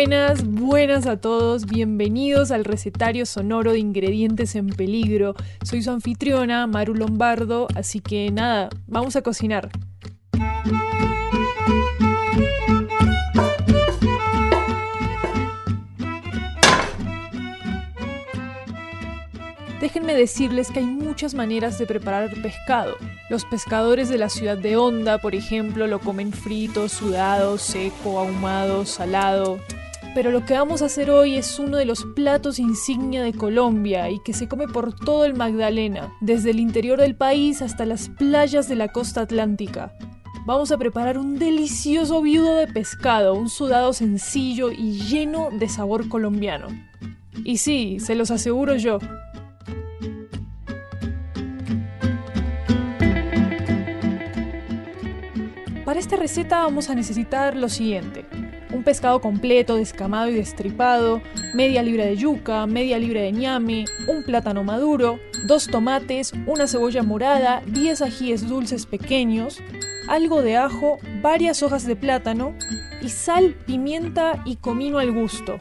Buenas, buenas a todos, bienvenidos al recetario sonoro de ingredientes en peligro. Soy su anfitriona, Maru Lombardo, así que nada, vamos a cocinar. Déjenme decirles que hay muchas maneras de preparar pescado. Los pescadores de la ciudad de Honda, por ejemplo, lo comen frito, sudado, seco, ahumado, salado. Pero lo que vamos a hacer hoy es uno de los platos insignia de Colombia y que se come por todo el Magdalena, desde el interior del país hasta las playas de la costa atlántica. Vamos a preparar un delicioso viudo de pescado, un sudado sencillo y lleno de sabor colombiano. Y sí, se los aseguro yo, Para esta receta vamos a necesitar lo siguiente. Un pescado completo, descamado y destripado, media libra de yuca, media libra de ñame, un plátano maduro, dos tomates, una cebolla morada, 10 ajíes dulces pequeños, algo de ajo, varias hojas de plátano y sal, pimienta y comino al gusto.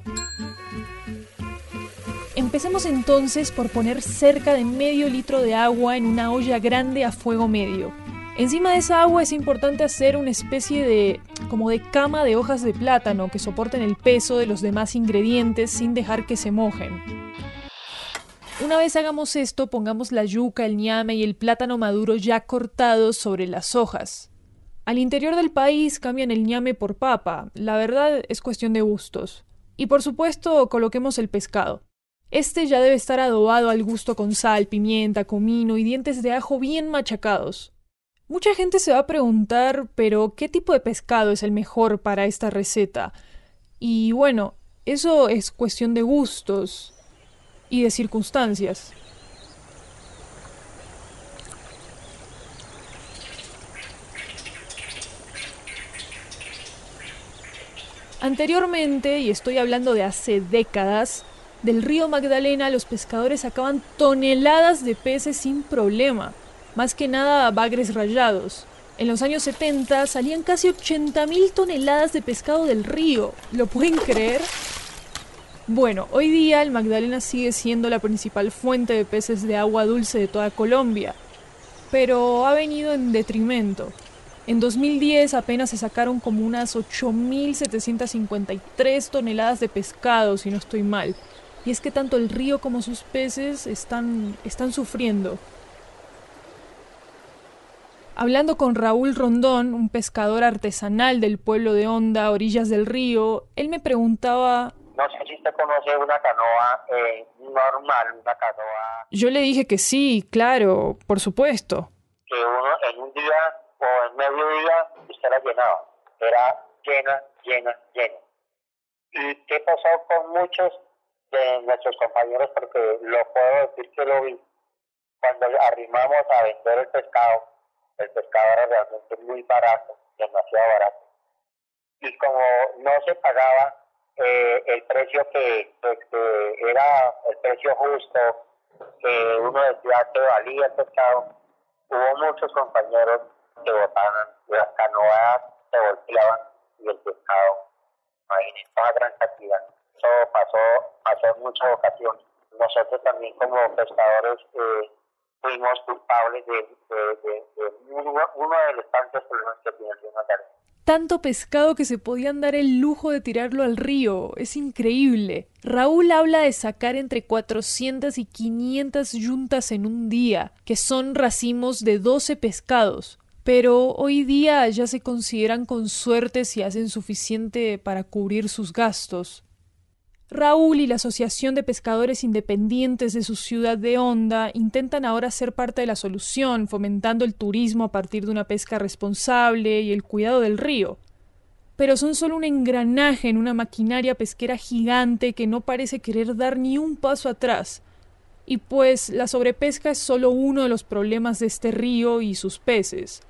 Empecemos entonces por poner cerca de medio litro de agua en una olla grande a fuego medio. Encima de esa agua es importante hacer una especie de como de cama de hojas de plátano que soporten el peso de los demás ingredientes sin dejar que se mojen. Una vez hagamos esto, pongamos la yuca, el ñame y el plátano maduro ya cortados sobre las hojas. Al interior del país cambian el ñame por papa, la verdad es cuestión de gustos. Y por supuesto, coloquemos el pescado. Este ya debe estar adobado al gusto con sal, pimienta, comino y dientes de ajo bien machacados. Mucha gente se va a preguntar, pero ¿qué tipo de pescado es el mejor para esta receta? Y bueno, eso es cuestión de gustos y de circunstancias. Anteriormente, y estoy hablando de hace décadas, del río Magdalena los pescadores sacaban toneladas de peces sin problema más que nada bagres rayados. En los años 70 salían casi 80.000 toneladas de pescado del río. ¿Lo pueden creer? Bueno, hoy día el Magdalena sigue siendo la principal fuente de peces de agua dulce de toda Colombia, pero ha venido en detrimento. En 2010 apenas se sacaron como unas 8.753 toneladas de pescado, si no estoy mal. Y es que tanto el río como sus peces están, están sufriendo. Hablando con Raúl Rondón, un pescador artesanal del pueblo de Honda, orillas del río, él me preguntaba... No sé si usted conoce una canoa eh, normal, una canoa... Yo le dije que sí, claro, por supuesto. Que uno en un día o en medio día usted la llenaba. Era llena, llena, llena. ¿Y qué pasó con muchos de nuestros compañeros? Porque lo puedo decir que lo vi. Cuando arrimamos a vender el pescado, el pescado era realmente muy barato, demasiado barato. Y como no se pagaba eh, el precio que, era el precio justo, que uno decía que valía el pescado, hubo muchos compañeros que votaban, las canoas se volteaban y el pescado, imagínense, una gran cantidad. Eso pasó, pasó en muchas ocasiones. Nosotros también como pescadores eh, fuimos culpables de, uno, de los tantos problemas que Tanto pescado que se podían dar el lujo de tirarlo al río. Es increíble. Raúl habla de sacar entre 400 y 500 yuntas en un día, que son racimos de 12 pescados. Pero hoy día ya se consideran con suerte si hacen suficiente para cubrir sus gastos. Raúl y la Asociación de Pescadores Independientes de su ciudad de Honda intentan ahora ser parte de la solución, fomentando el turismo a partir de una pesca responsable y el cuidado del río. Pero son solo un engranaje en una maquinaria pesquera gigante que no parece querer dar ni un paso atrás. Y pues la sobrepesca es solo uno de los problemas de este río y sus peces.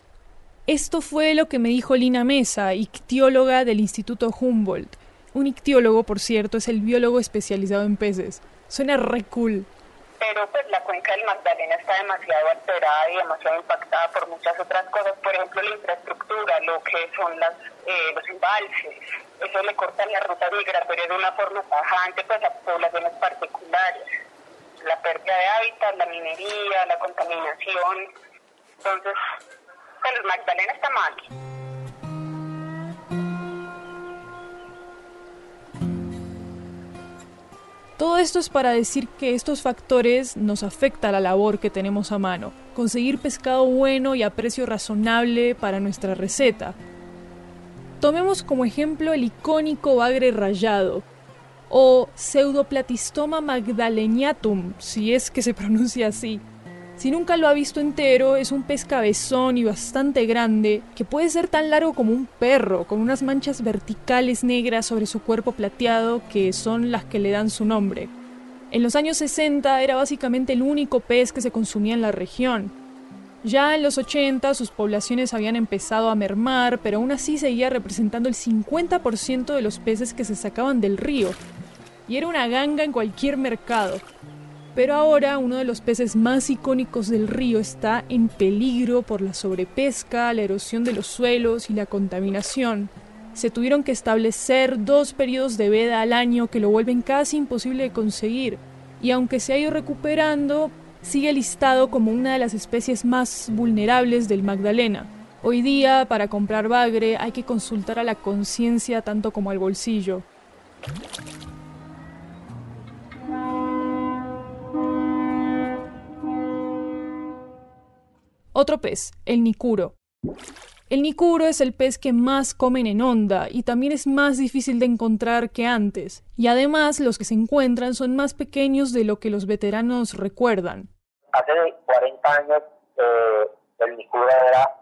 Esto fue lo que me dijo Lina Mesa, ictióloga del Instituto Humboldt un ictiólogo, por cierto, es el biólogo especializado en peces. Suena re cool. Pero pues la cuenca del Magdalena está demasiado alterada y demasiado impactada por muchas otras cosas. Por ejemplo, la infraestructura, lo que son las, eh, los embalses. Eso le corta la ruta migratoria de una forma tajante pues, a poblaciones particulares. La pérdida de hábitat, la minería, la contaminación. Entonces, pues el Magdalena está mal. Todo esto es para decir que estos factores nos afectan la labor que tenemos a mano, conseguir pescado bueno y a precio razonable para nuestra receta. Tomemos como ejemplo el icónico bagre rayado, o Pseudoplatistoma magdaleniatum, si es que se pronuncia así, si nunca lo ha visto entero, es un pez cabezón y bastante grande, que puede ser tan largo como un perro, con unas manchas verticales negras sobre su cuerpo plateado que son las que le dan su nombre. En los años 60 era básicamente el único pez que se consumía en la región. Ya en los 80 sus poblaciones habían empezado a mermar, pero aún así seguía representando el 50% de los peces que se sacaban del río. Y era una ganga en cualquier mercado. Pero ahora uno de los peces más icónicos del río está en peligro por la sobrepesca, la erosión de los suelos y la contaminación. Se tuvieron que establecer dos periodos de veda al año que lo vuelven casi imposible de conseguir, y aunque se ha ido recuperando, sigue listado como una de las especies más vulnerables del Magdalena. Hoy día, para comprar bagre, hay que consultar a la conciencia tanto como al bolsillo. Otro pez, el nicuro. El nicuro es el pez que más comen en onda y también es más difícil de encontrar que antes, y además los que se encuentran son más pequeños de lo que los veteranos recuerdan. Hace 40 años eh, el nicuro era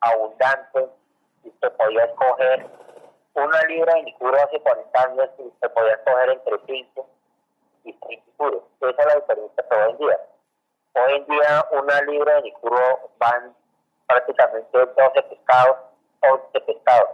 abundante y se podía escoger una libra de nicuro hace 40 años y se podía escoger entre 5 y 6 nicuros. Esa es la diferencia que hoy en día. Hoy en día una libra de nicuro van prácticamente 12 pescados, 11 pescados.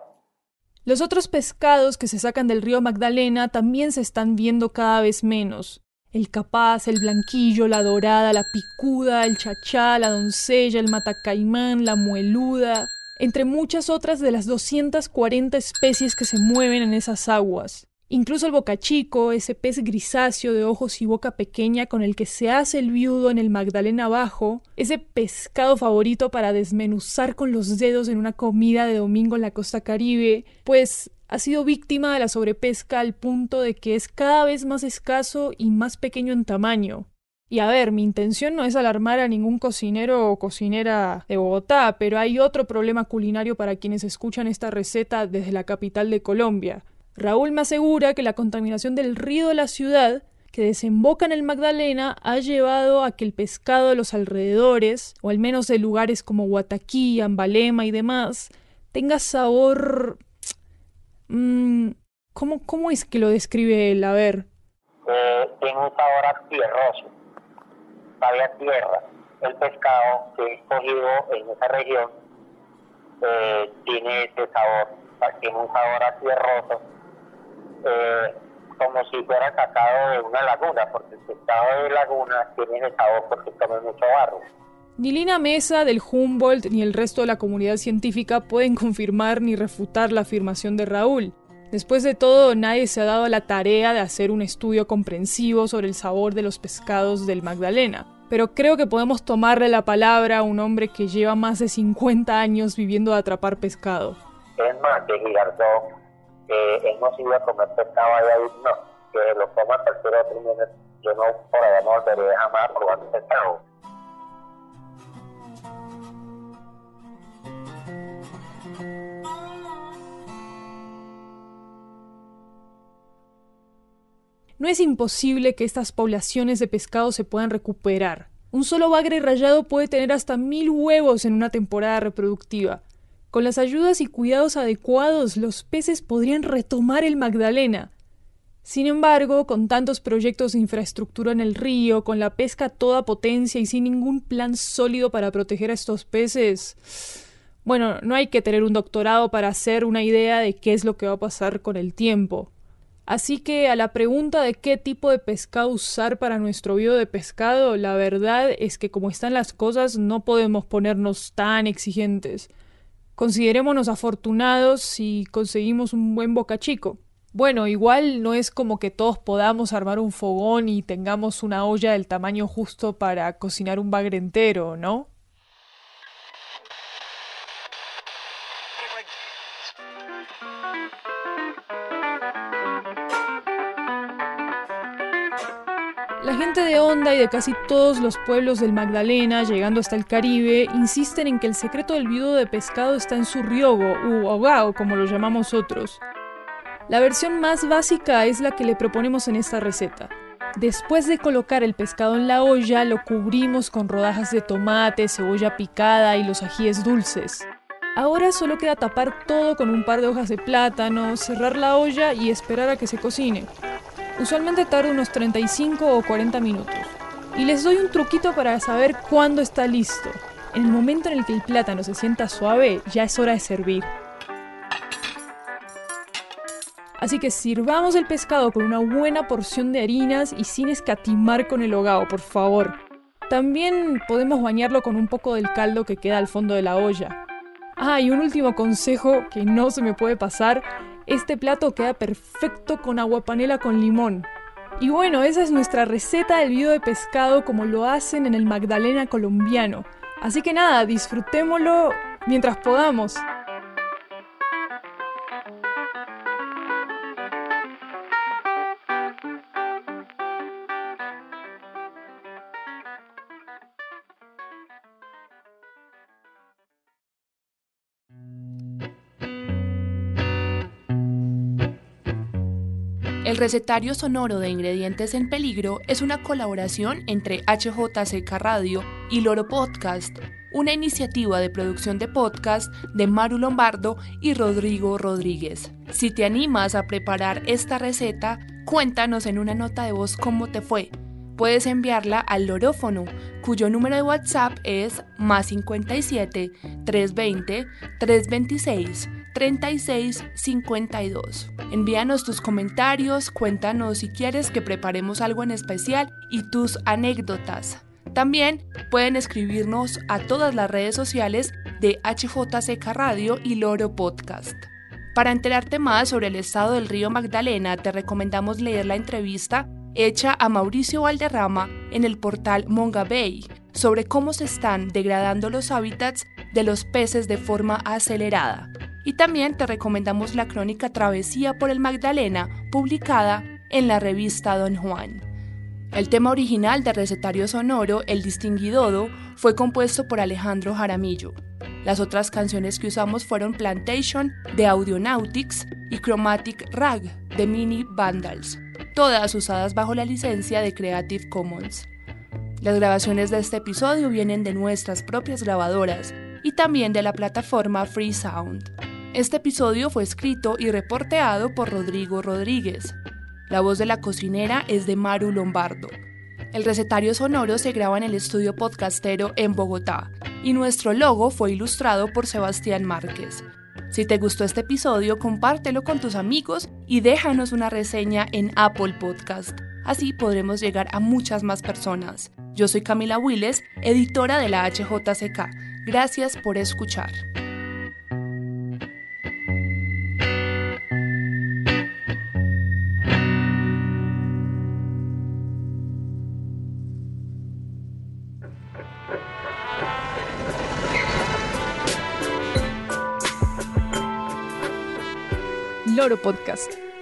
Los otros pescados que se sacan del río Magdalena también se están viendo cada vez menos. El capaz, el blanquillo, la dorada, la picuda, el chachá, la doncella, el matacaimán, la mueluda, entre muchas otras de las 240 especies que se mueven en esas aguas. Incluso el bocachico, ese pez grisáceo de ojos y boca pequeña con el que se hace el viudo en el Magdalena Bajo, ese pescado favorito para desmenuzar con los dedos en una comida de domingo en la costa caribe, pues ha sido víctima de la sobrepesca al punto de que es cada vez más escaso y más pequeño en tamaño. Y a ver, mi intención no es alarmar a ningún cocinero o cocinera de Bogotá, pero hay otro problema culinario para quienes escuchan esta receta desde la capital de Colombia. Raúl me asegura que la contaminación del río de la ciudad que desemboca en el Magdalena ha llevado a que el pescado de los alrededores, o al menos de lugares como Guataquí, Ambalema y demás, tenga sabor... Mm, ¿cómo, ¿Cómo es que lo describe él? A ver. Eh, tiene un sabor a tierroso, sabe a tierra. El pescado que es cogido en esa región eh, tiene ese sabor, tiene un sabor a tierroso eh, como si fuera sacado de una laguna, porque el pescado de laguna tiene sabor porque come mucho barro. Ni Lina Mesa del Humboldt ni el resto de la comunidad científica pueden confirmar ni refutar la afirmación de Raúl. Después de todo, nadie se ha dado la tarea de hacer un estudio comprensivo sobre el sabor de los pescados del Magdalena. Pero creo que podemos tomarle la palabra a un hombre que lleva más de 50 años viviendo de atrapar pescado. Es más, de que hemos ido a comer pescado allá no, que lo coma cualquier otro yo no por allá no volveré jamás a probar pescado. No es imposible que estas poblaciones de pescado se puedan recuperar. Un solo bagre rayado puede tener hasta mil huevos en una temporada reproductiva. Con las ayudas y cuidados adecuados, los peces podrían retomar el Magdalena. Sin embargo, con tantos proyectos de infraestructura en el río, con la pesca a toda potencia y sin ningún plan sólido para proteger a estos peces, bueno, no hay que tener un doctorado para hacer una idea de qué es lo que va a pasar con el tiempo. Así que a la pregunta de qué tipo de pescado usar para nuestro video de pescado, la verdad es que como están las cosas no podemos ponernos tan exigentes. Considerémonos afortunados si conseguimos un buen bocachico. Bueno, igual no es como que todos podamos armar un fogón y tengamos una olla del tamaño justo para cocinar un bagre entero, ¿no? Y de casi todos los pueblos del Magdalena, llegando hasta el Caribe, insisten en que el secreto del viudo de pescado está en su riogo, u ahogao, como lo llamamos otros. La versión más básica es la que le proponemos en esta receta. Después de colocar el pescado en la olla, lo cubrimos con rodajas de tomate, cebolla picada y los ajíes dulces. Ahora solo queda tapar todo con un par de hojas de plátano, cerrar la olla y esperar a que se cocine. Usualmente tarda unos 35 o 40 minutos. Y les doy un truquito para saber cuándo está listo. En el momento en el que el plátano se sienta suave, ya es hora de servir. Así que sirvamos el pescado con una buena porción de harinas y sin escatimar con el hogao, por favor. También podemos bañarlo con un poco del caldo que queda al fondo de la olla. Ah, y un último consejo que no se me puede pasar este plato queda perfecto con agua panela con limón. Y bueno, esa es nuestra receta del video de pescado como lo hacen en el Magdalena colombiano. Así que nada, disfrutémoslo mientras podamos. El recetario sonoro de Ingredientes en Peligro es una colaboración entre HJCK Radio y Loro Podcast, una iniciativa de producción de podcast de Maru Lombardo y Rodrigo Rodríguez. Si te animas a preparar esta receta, cuéntanos en una nota de voz cómo te fue. Puedes enviarla al Lorófono, cuyo número de WhatsApp es más 57 320 326 3652. Envíanos tus comentarios, cuéntanos si quieres que preparemos algo en especial y tus anécdotas. También pueden escribirnos a todas las redes sociales de HJCK Radio y Loro Podcast. Para enterarte más sobre el estado del río Magdalena, te recomendamos leer la entrevista hecha a Mauricio Valderrama en el portal Monga Bay sobre cómo se están degradando los hábitats de los peces de forma acelerada. Y también te recomendamos la crónica Travesía por el Magdalena, publicada en la revista Don Juan. El tema original de Recetario Sonoro, El Distinguidodo, fue compuesto por Alejandro Jaramillo. Las otras canciones que usamos fueron Plantation de Audionautics y Chromatic Rag de Mini Vandals, todas usadas bajo la licencia de Creative Commons. Las grabaciones de este episodio vienen de nuestras propias grabadoras y también de la plataforma Free Sound. Este episodio fue escrito y reporteado por Rodrigo Rodríguez. La voz de la cocinera es de Maru Lombardo. El recetario sonoro se graba en el estudio podcastero en Bogotá y nuestro logo fue ilustrado por Sebastián Márquez. Si te gustó este episodio, compártelo con tus amigos y déjanos una reseña en Apple Podcast. Así podremos llegar a muchas más personas. Yo soy Camila Willes, editora de la HJCK. Gracias por escuchar. Loro Podcast.